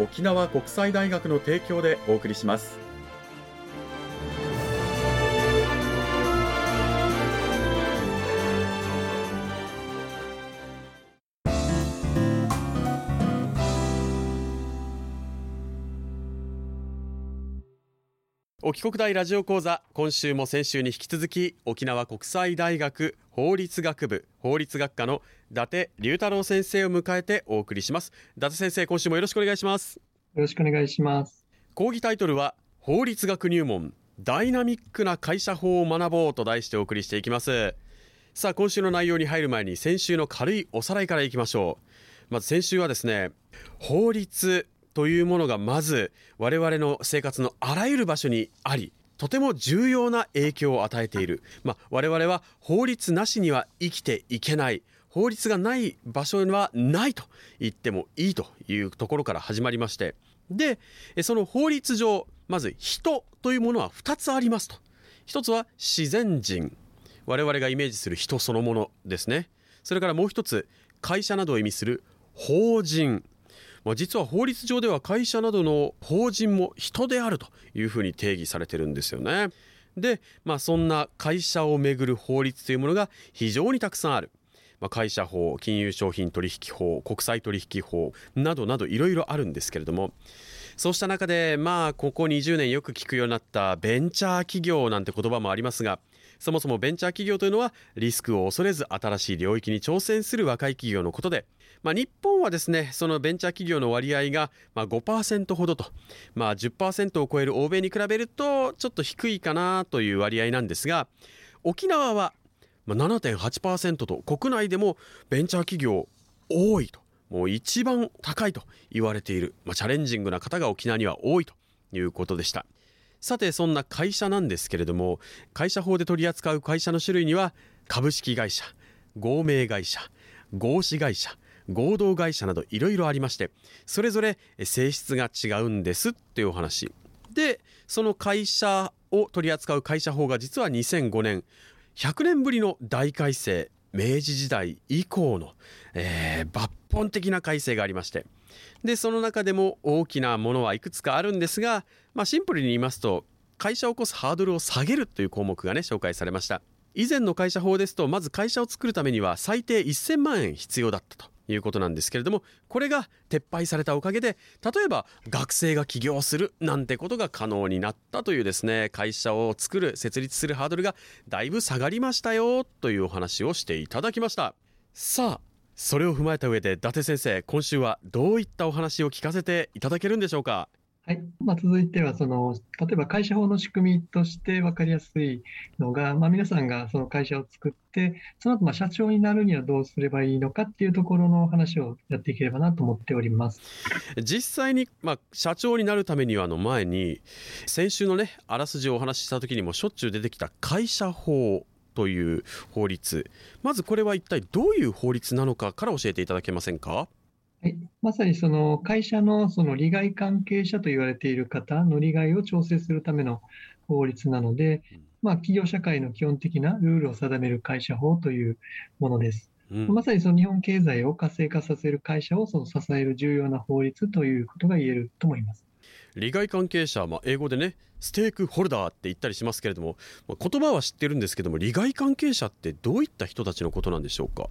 沖縄国際大学の提供でお送りします。沖国大ラジオ講座今週も先週に引き続き沖縄国際大学法律学部法律学科の伊達龍太郎先生を迎えてお送りします。伊達先生今週もよろしくお願いします。よろしくお願いします。講義タイトルは法律学入門ダイナミックな会社法を学ぼうと題してお送りしていきます。さあ今週の内容に入る前に先週の軽いおさらいからいきましょう。まず先週はですね法律というものがまず我々の生活のあらゆる場所にありとても重要な影響を与えている、まあ、我々は法律なしには生きていけない。法律がない場所にはないと言ってもいいというところから始まりまして。でその法律上まず人というものは2つありますと。一つは自然人。我々がイメージする人そのものですね。それからもう一つ会社などを意味する法人。まあ、実は法律上では会社などの法人も人であるというふうに定義されてるんですよね。で、まあ、そんな会社をめぐる法律というものが非常にたくさんある。まあ、会社法金融商品取引法国際取引法などなどいろいろあるんですけれどもそうした中でまあここ20年よく聞くようになったベンチャー企業なんて言葉もありますがそもそもベンチャー企業というのはリスクを恐れず新しい領域に挑戦する若い企業のことでまあ、日本はですねそのベンチャー企業の割合がまあ5%ほどと、まあ、10%を超える欧米に比べるとちょっと低いかなという割合なんですが沖縄は7.8%と国内でもベンチャー企業多いと。もう一番高いと言われている、まあ、チャレンジングな方が沖縄には多いということでした。さてそんな会社なんですけれども会社法で取り扱う会社の種類には株式会社合名会社合資会社合同会社などいろいろありましてそれぞれ性質が違うんですっていうお話。でその会社を取り扱う会社法が実は2005年100年ぶりの大改正明治時代以降の、えー、抜本的な改正がありまして。でその中でも大きなものはいくつかあるんですが、まあ、シンプルに言いますと会社を起こすハードルを下げるという項目がね紹介されました。以前の会社法ですとまず会社を作るためには最低1000万円必要だったと。いうことなんですけれどもこれが撤廃されたおかげで例えば学生が起業するなんてことが可能になったというですね会社を作る設立するハードルがだいぶ下がりましたよというお話をしていただきました。さあそれを踏まえた上で伊達先生今週はどういったお話を聞かせていただけるんでしょうか？はい。まあ、続いては、その、例えば会社法の仕組みとして分かりやすいのが、まあ、皆さんがその会社を作って、その後、まあ、社長になるにはどうすればいいのかっていうところの話をやっていければなと思っております。実際に、まあ、社長になるためにはの前に、先週のね、あらすじをお話しした時にもしょっちゅう出てきた会社法という法律。まずこれは一体どういう法律なのかから教えていただけませんか？はい、まさにその会社のその利害関係者と言われている方の利害を調整するための法律なので、まあ、企業社会の基本的なルールを定める会社法というものです。うん、まさにその日本経済を活性化させる会社をその支える重要な法律ということが言えると思います。利害関係者、まあ、英語でねステークホルダーって言ったりしますけれども、まあ、言葉は知ってるんですけども利害関係者ってどういった人たちのことなんでしょうか？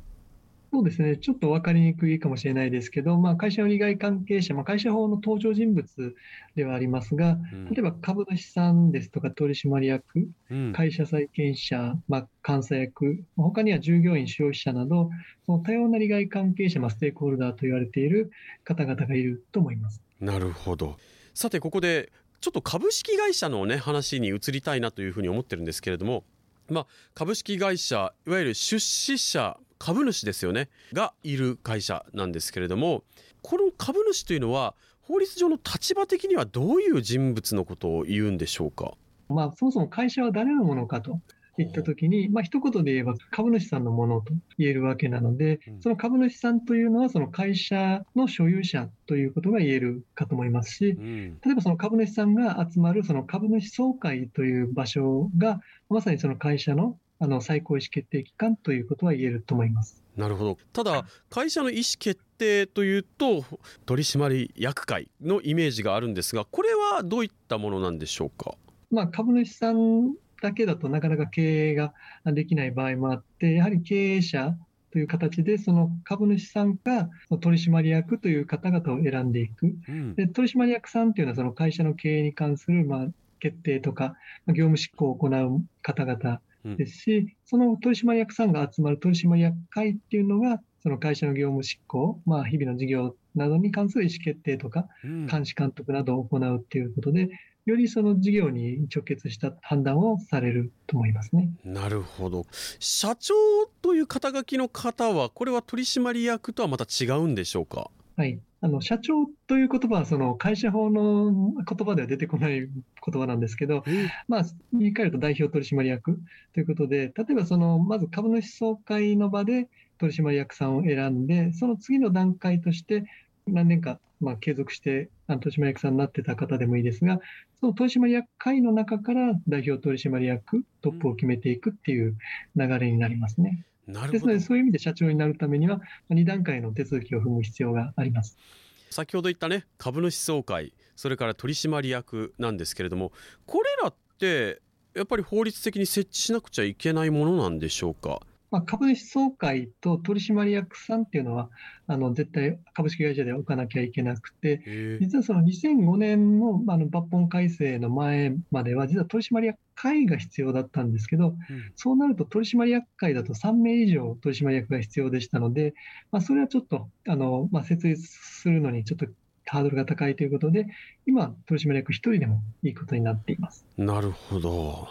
そうですね、ちょっと分かりにくいかもしれないですけど、まあ、会社の利害関係者、まあ、会社法の登場人物ではありますが、うん、例えば株主さんですとか取締役、うん、会社債権者、まあ、監査役、他には従業員、消費者など、その多様な利害関係者、まあ、ステークホルダーと言われている方々がいると思います。なるほど。さてここでちょっと株式会社のね話に移りたいなというふうに思ってるんですけれども、まあ、株式会社いわゆる出資者株主ですよねがいる会社なんですけれどもこの株主というのは法律上の立場的にはどういう人物のことを言うんでしょうか？まあ、そもそも会社は誰のものかといったときに、まあ一言で言えば株主さんのものと言えるわけなので、その株主さんというのはその会社の所有者ということが言えるかと思いますし、例えばその株主さんが集まるその株主総会という場所が、まさにその会社のあの最高意思決定機関ということは言えると思います。なるほど。ただ、会社の意思決定というと、取締役会のイメージがあるんですが、これはどういったものなんでしょうか？まあ、株主さんだけだとなかなか経営ができない場合もあって、やはり経営者という形で、その株主さんが取締役という方々を選んでいく、うん、で取締役さんというのは、その会社の経営に関するまあ決定とか、業務執行を行う方々ですし、うん、その取締役さんが集まる取締役会っていうのが、その会社の業務執行、まあ、日々の事業などに関する意思決定とか、監視監督などを行うっていうことで、よりその事業に直結した判断をされると思いますね。なるほど。社長という肩書きの方は、これは取締役とはまた違うんでしょうか？はい。あの社長という言葉はその会社法の言葉では出てこない言葉なんですけど、まあ、言い換えると代表取締役ということで、例えばそのまず株主総会の場で取締役さんを選んで、その次の段階として何年かまあ継続して取締役さんになってた方でもいいですが、その取締役会の中から代表取締役トップを決めていくっていう流れになりますね。ですので、そういう意味で社長になるためには、2段階の手続きを踏む必要があります。先ほど言ったね、株主総会、それから取締役なんですけれども、これらって、やっぱり法律的に設置しなくちゃいけないものなんでしょうか？まあ、株主総会と取締役さんっていうのは、あの絶対株式会社で置かなきゃいけなくて、実はその2005年のあの抜本改正の前までは、実は取締役会が必要だったんですけど、うん、そうなると取締役会だと3名以上取締役が必要でしたので、まあ、それはちょっとあの、まあ、設立するのにちょっとハードルが高いということで、今、取締役1人でもいいことになっています。なるほど。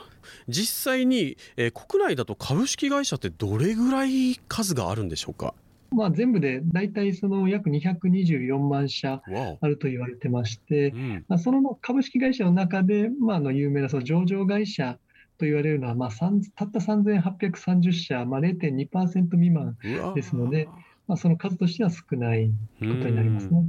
実際に、えー、国内だと株式会社ってどれぐらい数があるんでしょうか？まあ、全部で大体その約224万社あると言われてまして、まあ、その株式会社の中で、まあ、あの有名なその上場会社と言われるのは、まあ、たった3830社、まあ、0.2%未満ですので、まあ、その数としては少ないことになりますね。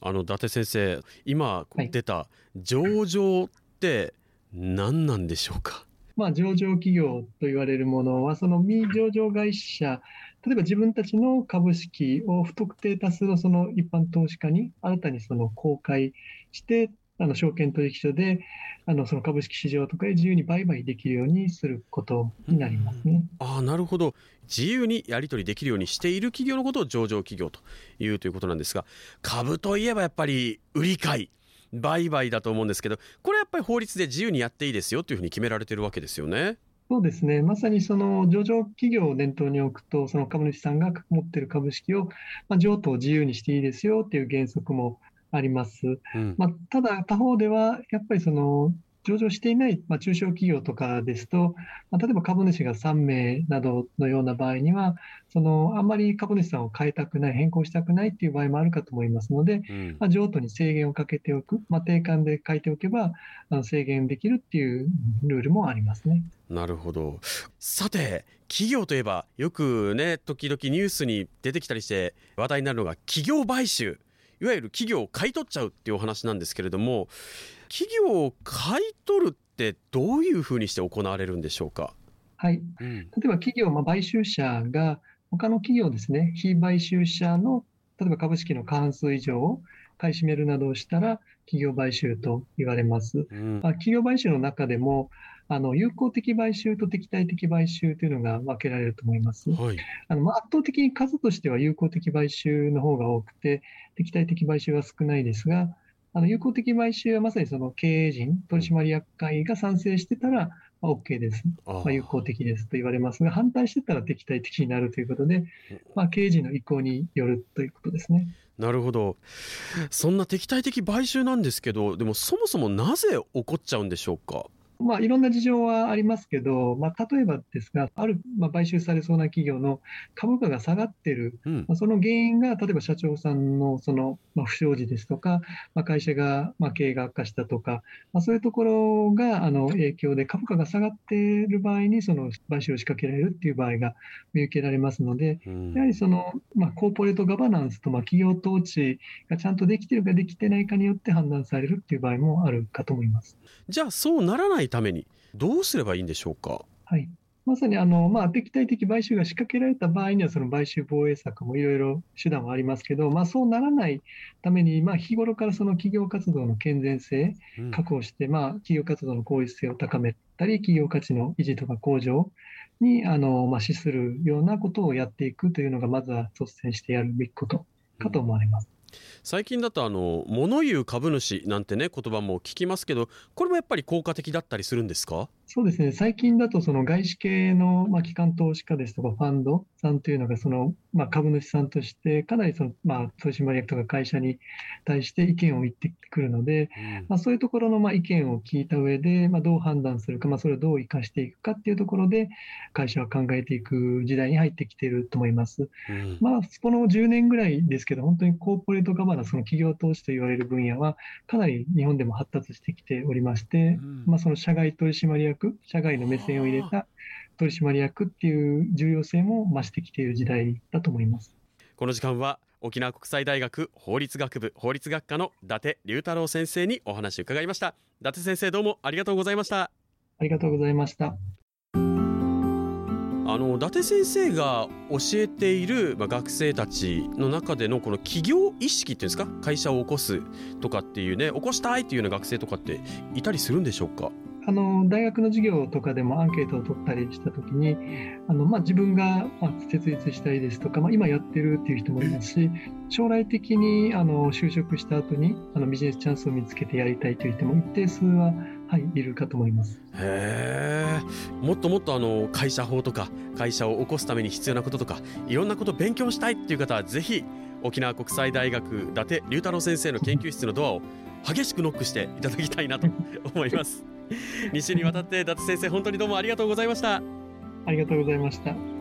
あの伊達先生、今出た上場って何なんでしょうか、はい、まあ、上場企業と言われるものは、その未上場会社、例えば自分たちの株式を不特定多数のその一般投資家に新たにその公開して、あの証券取引所であのその株式市場とかで自由に売買できるようにすることになりますね。あなるほど。自由にやり取りできるようにしている企業のことを上場企業というということなんですが株といえばやっぱり売り買い。売買だと思うんですけどこれやっぱり法律で自由にやっていいですよというふうに決められてるわけですよね。そうですね、まさにその上場企業を念頭に置くと、その株主さんが持っている株式を、まあ、譲渡を自由にしていいですよという原則もあります。うん、まあ、ただ、他方では、やっぱりその上場していない、まあ、中小企業とかですと、まあ、例えば株主が3名などのような場合には、そのあんまり株主さんを変えたくない、変更したくないっていう場合もあるかと思いますので、うん、まあ、譲渡に制限をかけておく、まあ、定款で書いておけばあの制限できるっていうルールもありますね。なるほど。さて、企業といえば、よくね、時々ニュースに出てきたりして話題になるのが企業買収。いわゆる企業を買い取っちゃうっていうお話なんですけれども企業を買い取るってどういうふうにして行われるんでしょうか？はい、うん、例えば企業、まあ、買収者が他の企業ですね、非買収者の例えば株式の過半数以上を買い占めるなどをしたら企業買収と言われます。うん、まあ、企業買収の中でもあの有効的買収と敵対的買収というのが分けられると思います。はい、あのまあ、圧倒的に数としては有効的買収の方が多くて、敵対的買収は少ないですが、あの有効的買収はまさにその経営陣、取締役会が賛成してたら、まあ、OK です、まあ、有効的ですと言われますが、反対してたら敵対的になるということで、まあ、経営陣の意向によるということですね。なるほど。そんな敵対的買収なんですけど、でもそもそもなぜ起こっちゃうんでしょうか？まあ、いろんな事情はありますけど、まあ、例えばですが、ある、まあ、買収されそうな企業の株価が下がってる、その原因が、例えば社長さんのその、まあ、不祥事ですとか、まあ、会社が、まあ、経営が悪化したとか、まあ、そういうところがあの影響で、株価が下がっている場合に、その買収を仕掛けられるっていう場合が見受けられますので、うん、やはりその、まあ、コーポレートガバナンスと、まあ、企業統治がちゃんとできているかできてないかによって判断されるっていう場合もあるかと思います。じゃあ、そうならないために、どうすればいいんでしょうか？はいまさにあの、まあ、敵対的買収が仕掛けられた場合には、その買収防衛策もいろいろ手段はありますけど、まあ、そうならないために、まあ、日頃からその企業活動の健全性、確保して、まあ、企業活動の効率性を高めたり、企業価値の維持とか向上にあの、まあ、資するようなことをやっていくというのが、まずは率先してやるべきことかと思われます。最近だとあの物言う株主なんてね言葉も聞きますけどこれもやっぱり効果的だったりするんですか？そうですね、最近だとその外資系の、まあ、機関投資家ですとか、ファンドさんというのがその、まあ、株主さんとして、かなりその、まあ、取締役とか会社に対して意見を言ってくるので、うん、まあ、そういうところのまあ意見を聞いた上で、まあ、どう判断するか、まあ、それをどう生かしていくかっていうところで、会社は考えていく時代に入ってきていると思います。うん、まあ、この10年ぐらいですけど、本当にコーポレートガバナンス、の企業投資と言われる分野は、かなり日本でも発達してきておりまして、うん、まあ、その社外取締役、社外の目線を入れた取締役っていう重要性も増してきている時代だと思います。この時間は沖縄国際大学法律学部法律学科の伊達龍太郎先生にお話を伺いました。伊達先生どうもありがとうございました。ありがとうございました。あの伊達先生が教えている、まあ、学生たちの中でのこの企業意識っていうんですか会社を起こすとかっていうね起こしたいっていうような学生とかっていたりするんでしょうか？あの大学の授業とかでもアンケートを取ったりしたときにあの、まあ、自分が、まあ、設立したいですとか、まあ、今やってるっていう人もいますし将来的にあの就職した後にあのビジネスチャンスを見つけてやりたいという人も一定数は、はい、いるかと思います。へえもっともっとあの会社法とか会社を起こすために必要なこととかいろんなことを勉強したいっていう方はぜひ沖縄国際大学伊達龍太郎先生の研究室のドアを激しくノックしていただきたいなと思います。2週にわたって伊達先生本当にどうもありがとうございました。ありがとうございました。